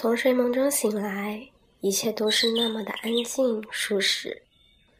从睡梦中醒来，一切都是那么的安静舒适。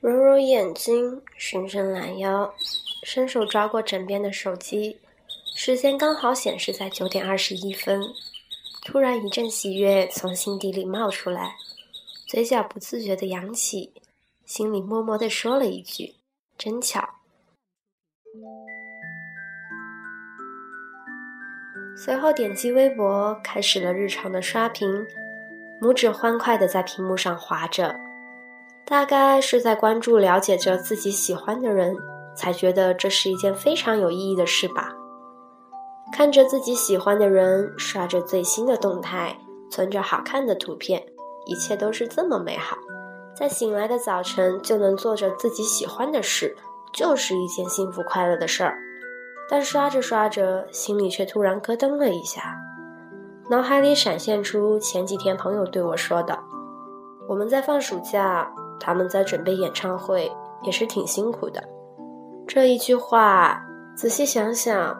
揉揉眼睛，伸伸懒腰，伸手抓过枕边的手机，时间刚好显示在九点二十一分。突然一阵喜悦从心底里冒出来，嘴角不自觉的扬起，心里默默的说了一句：“真巧。”随后点击微博，开始了日常的刷屏，拇指欢快地在屏幕上划着，大概是在关注、了解着自己喜欢的人，才觉得这是一件非常有意义的事吧。看着自己喜欢的人刷着最新的动态，存着好看的图片，一切都是这么美好。在醒来的早晨就能做着自己喜欢的事，就是一件幸福快乐的事儿。但刷着刷着，心里却突然咯噔了一下，脑海里闪现出前几天朋友对我说的：“我们在放暑假，他们在准备演唱会，也是挺辛苦的。”这一句话，仔细想想，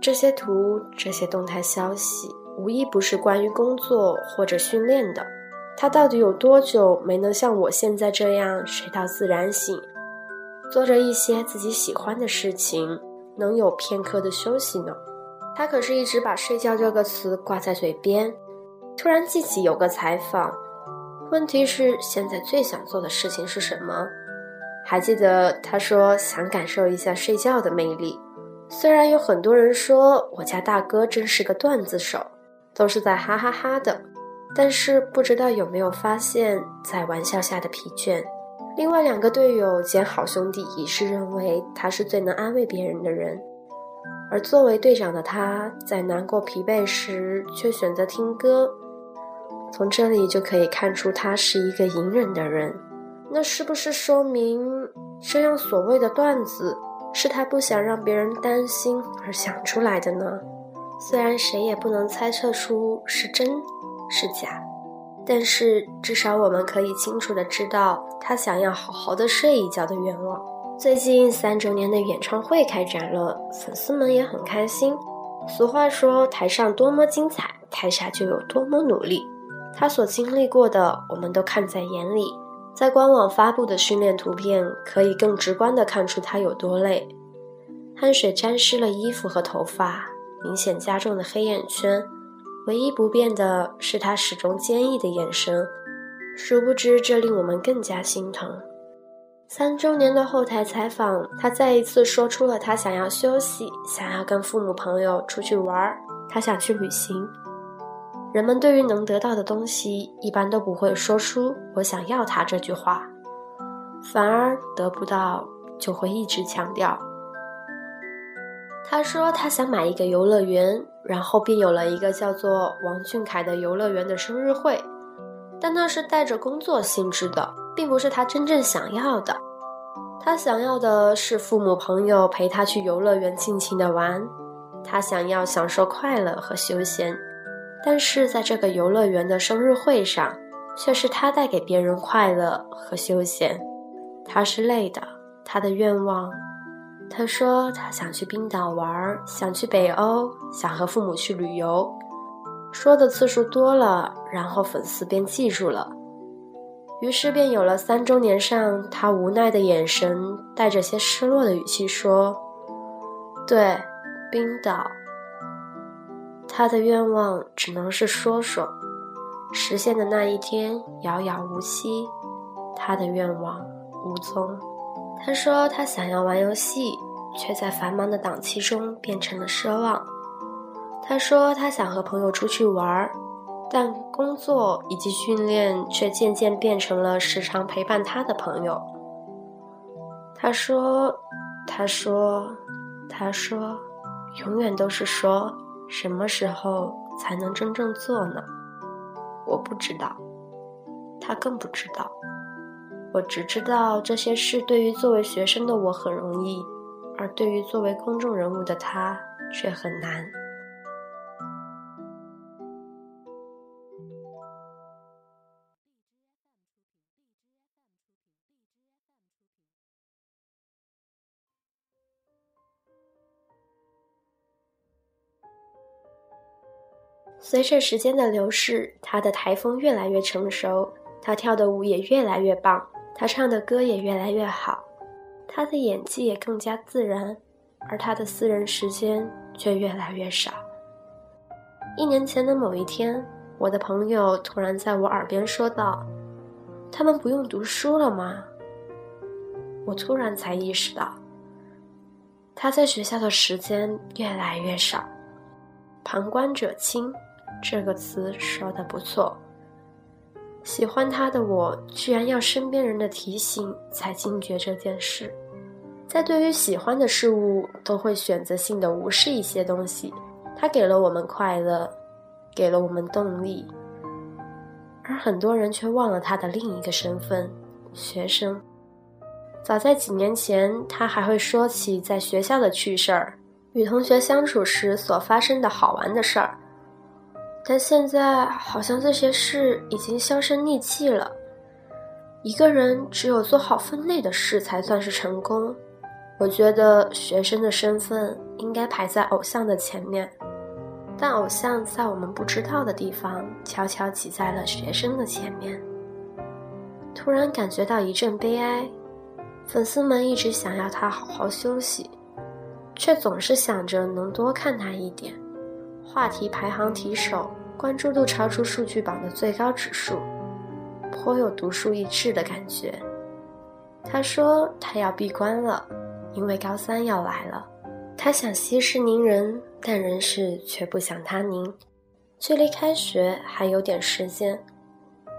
这些图、这些动态消息，无一不是关于工作或者训练的。他到底有多久没能像我现在这样睡到自然醒，做着一些自己喜欢的事情？能有片刻的休息呢？他可是一直把“睡觉”这个词挂在嘴边。突然记起有个采访，问题是现在最想做的事情是什么？还记得他说想感受一下睡觉的魅力。虽然有很多人说我家大哥真是个段子手，都是在哈哈哈的，但是不知道有没有发现，在玩笑下的疲倦。另外两个队友兼好兄弟一致认为他是最能安慰别人的人，而作为队长的他在难过疲惫时却选择听歌，从这里就可以看出他是一个隐忍的人。那是不是说明这样所谓的段子是他不想让别人担心而想出来的呢？虽然谁也不能猜测出是真是假。但是至少我们可以清楚的知道他想要好好的睡一觉的愿望。最近三周年的演唱会开展了，粉丝们也很开心。俗话说，台上多么精彩，台下就有多么努力。他所经历过的，我们都看在眼里。在官网发布的训练图片，可以更直观的看出他有多累。汗水沾湿了衣服和头发，明显加重的黑眼圈。唯一不变的是他始终坚毅的眼神，殊不知这令我们更加心疼。三周年的后台采访，他再一次说出了他想要休息，想要跟父母朋友出去玩儿，他想去旅行。人们对于能得到的东西，一般都不会说出“我想要它”这句话，反而得不到就会一直强调。他说他想买一个游乐园。然后便有了一个叫做王俊凯的游乐园的生日会，但那是带着工作性质的，并不是他真正想要的。他想要的是父母朋友陪他去游乐园尽情的玩，他想要享受快乐和休闲。但是在这个游乐园的生日会上，却是他带给别人快乐和休闲。他是累的，他的愿望。他说他想去冰岛玩，想去北欧，想和父母去旅游。说的次数多了，然后粉丝便记住了，于是便有了三周年上他无奈的眼神，带着些失落的语气说：“对，冰岛。”他的愿望只能是说说，实现的那一天遥遥无期，他的愿望无踪。他说他想要玩游戏，却在繁忙的档期中变成了奢望。他说他想和朋友出去玩儿，但工作以及训练却渐渐变成了时常陪伴他的朋友。他说，他说，他说，永远都是说什么时候才能真正做呢？我不知道，他更不知道。我只知道这些事对于作为学生的我很容易，而对于作为公众人物的他却很难。随着时间的流逝，他的台风越来越成熟，他跳的舞也越来越棒，他唱的歌也越来越好，他的演技也更加自然，而他的私人时间却越来越少。一年前的某一天，我的朋友突然在我耳边说道：“他们不用读书了吗？”我突然才意识到，他在学校的时间越来越少，旁观者清。这个词说的不错。喜欢他的我，居然要身边人的提醒才惊觉这件事。在对于喜欢的事物，都会选择性的无视一些东西。他给了我们快乐，给了我们动力，而很多人却忘了他的另一个身份——学生。早在几年前，他还会说起在学校的趣事儿，与同学相处时所发生的好玩的事儿。但现在好像这些事已经销声匿迹了。一个人只有做好分内的事才算是成功。我觉得学生的身份应该排在偶像的前面，但偶像在我们不知道的地方悄悄挤在了学生的前面。突然感觉到一阵悲哀，粉丝们一直想要他好好休息，却总是想着能多看他一点。话题排行提手。关注度超出数据榜的最高指数，颇有独树一帜的感觉。他说他要闭关了，因为高三要来了。他想息事宁人，但人事却不想他宁。距离开学还有点时间，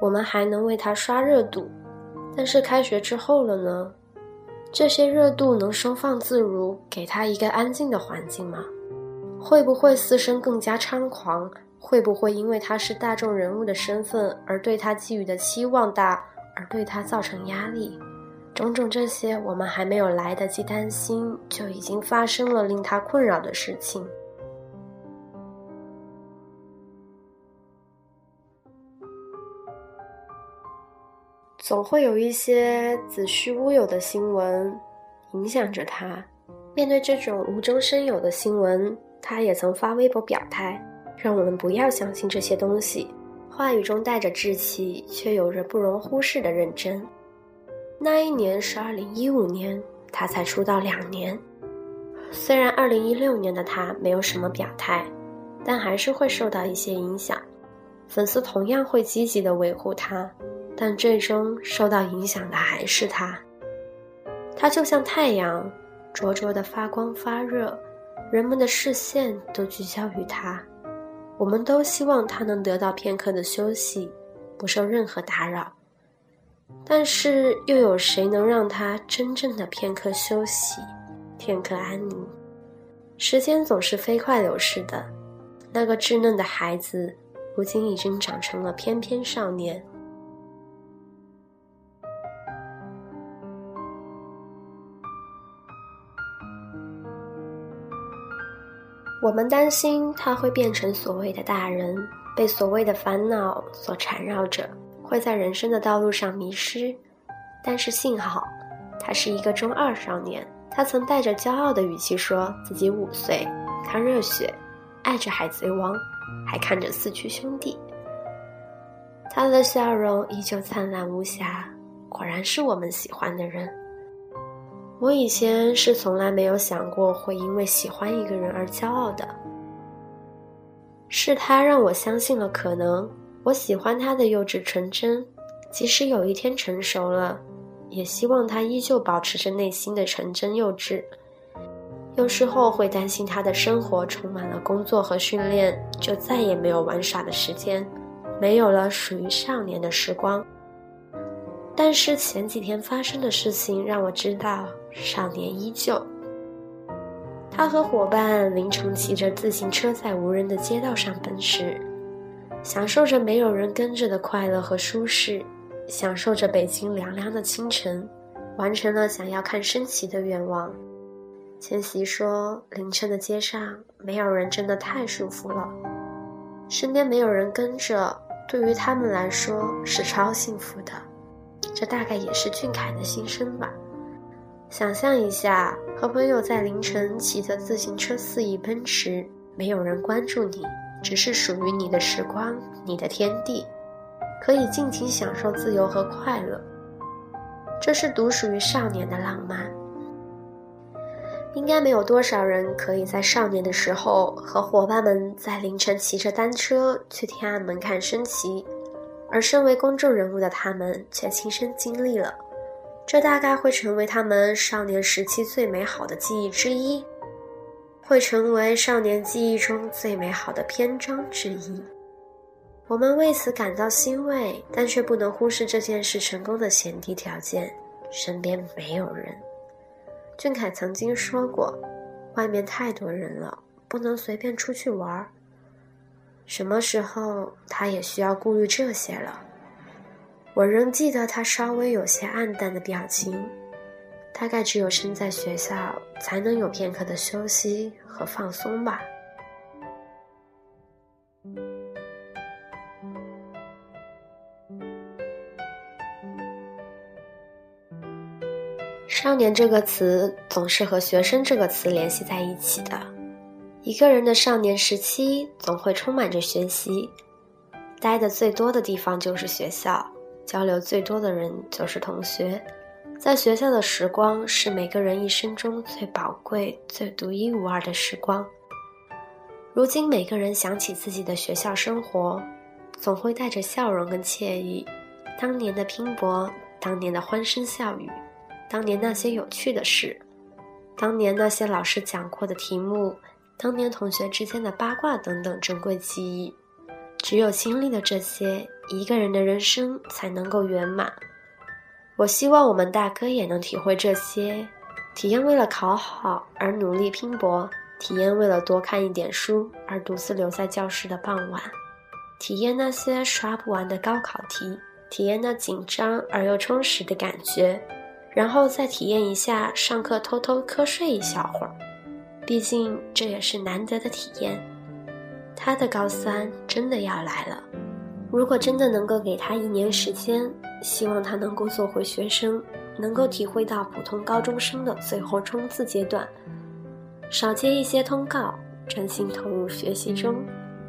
我们还能为他刷热度。但是开学之后了呢？这些热度能收放自如，给他一个安静的环境吗？会不会私生更加猖狂？会不会因为他是大众人物的身份而对他寄予的期望大，而对他造成压力？种种这些，我们还没有来得及担心，就已经发生了令他困扰的事情。总会有一些子虚乌有的新闻影响着他。面对这种无中生有的新闻，他也曾发微博表态。让我们不要相信这些东西，话语中带着稚气，却有着不容忽视的认真。那一年是二零一五年，他才出道两年。虽然二零一六年的他没有什么表态，但还是会受到一些影响。粉丝同样会积极的维护他，但最终受到影响的还是他。他就像太阳，灼灼的发光发热，人们的视线都聚焦于他。我们都希望他能得到片刻的休息，不受任何打扰。但是，又有谁能让他真正的片刻休息，片刻安宁？时间总是飞快流逝的，那个稚嫩的孩子，如今已经长成了翩翩少年。我们担心他会变成所谓的大人，被所谓的烦恼所缠绕着，会在人生的道路上迷失。但是幸好，他是一个中二少年。他曾带着骄傲的语气说自己五岁，看热血，爱着海贼王，还看着四驱兄弟。他的笑容依旧灿烂无瑕，果然是我们喜欢的人。我以前是从来没有想过会因为喜欢一个人而骄傲的，是他让我相信了可能。我喜欢他的幼稚纯真，即使有一天成熟了，也希望他依旧保持着内心的纯真幼稚。有时候会担心他的生活充满了工作和训练，就再也没有玩耍的时间，没有了属于少年的时光。但是前几天发生的事情让我知道，少年依旧。他和伙伴凌晨骑着自行车在无人的街道上奔驰，享受着没有人跟着的快乐和舒适，享受着北京凉凉的清晨，完成了想要看升旗的愿望。千玺说：“凌晨的街上没有人真的太舒服了，身边没有人跟着，对于他们来说是超幸福的。这大概也是俊凯的心声吧。想象一下，和朋友在凌晨骑着自行车肆意奔驰，没有人关注你，只是属于你的时光，你的天地，可以尽情享受自由和快乐。这是独属于少年的浪漫。”应该没有多少人可以在少年的时候和伙伴们在凌晨骑着单车去天安门看升旗，而身为公众人物的他们却亲身经历了，这大概会成为他们少年时期最美好的记忆之一，会成为少年记忆中最美好的篇章之一。我们为此感到欣慰，但却不能忽视这件事成功的前提条件：身边没有人。俊凯曾经说过：“外面太多人了，不能随便出去玩儿。”什么时候他也需要顾虑这些了？我仍记得他稍微有些暗淡的表情，大概只有身在学校，才能有片刻的休息和放松吧。少年这个词总是和学生这个词联系在一起的。一个人的少年时期总会充满着学习，待的最多的地方就是学校，交流最多的人就是同学。在学校的时光是每个人一生中最宝贵、最独一无二的时光。如今每个人想起自己的学校生活，总会带着笑容跟惬意。当年的拼搏，当年的欢声笑语。当年那些有趣的事，当年那些老师讲过的题目，当年同学之间的八卦等等珍贵记忆，只有经历了这些，一个人的人生才能够圆满。我希望我们大哥也能体会这些，体验为了考好而努力拼搏，体验为了多看一点书而独自留在教室的傍晚，体验那些刷不完的高考题，体验那紧张而又充实的感觉。然后再体验一下上课偷偷瞌睡一小会儿，毕竟这也是难得的体验。他的高三真的要来了，如果真的能够给他一年时间，希望他能够做回学生，能够体会到普通高中生的最后冲刺阶段，少接一些通告，专心投入学习中，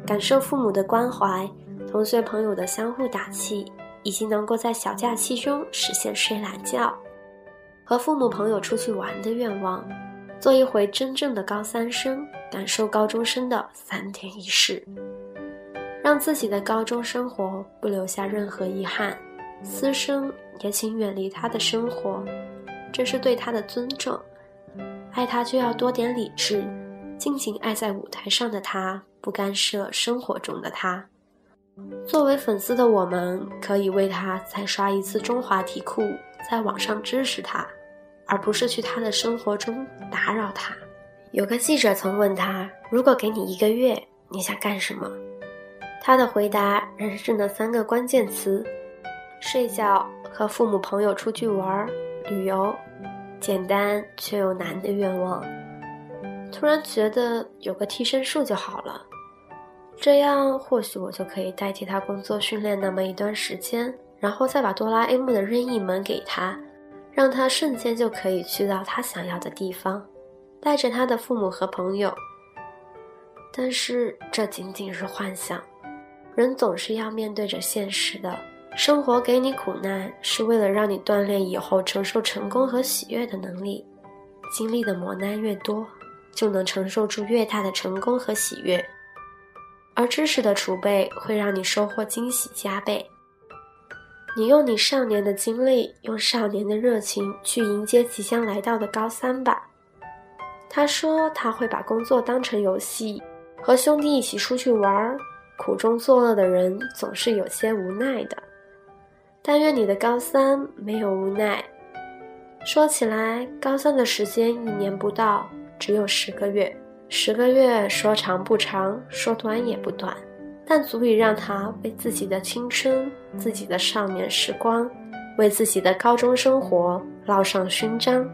感受父母的关怀，同学朋友的相互打气，以及能够在小假期中实现睡懒觉。和父母朋友出去玩的愿望，做一回真正的高三生，感受高中生的三点一世，让自己的高中生活不留下任何遗憾。私生也请远离他的生活，这是对他的尊重。爱他就要多点理智，尽情爱在舞台上的他，不干涉生活中的他。作为粉丝的我们，可以为他再刷一次中华题库，在网上支持他。而不是去他的生活中打扰他。有个记者曾问他：“如果给你一个月，你想干什么？”他的回答仍是那三个关键词：睡觉、和父母朋友出去玩、旅游。简单却又难的愿望。突然觉得有个替身术就好了，这样或许我就可以代替他工作训练那么一段时间，然后再把哆啦 A 梦的任意门给他。让他瞬间就可以去到他想要的地方，带着他的父母和朋友。但是这仅仅是幻想，人总是要面对着现实的。生活给你苦难，是为了让你锻炼以后承受成功和喜悦的能力。经历的磨难越多，就能承受住越大的成功和喜悦。而知识的储备会让你收获惊喜加倍。你用你少年的经历，用少年的热情去迎接即将来到的高三吧。他说他会把工作当成游戏和兄弟一起出去玩儿苦中作乐的人总是有些无奈的。但愿你的高三没有无奈。说起来高三的时间一年不到只有十个月。十个月说长不长说短也不短。但足以让他为自己的青春自己的少年时光为自己的高中生活烙上勋章。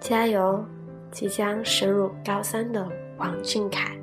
加油！即将升入高三的王俊凯。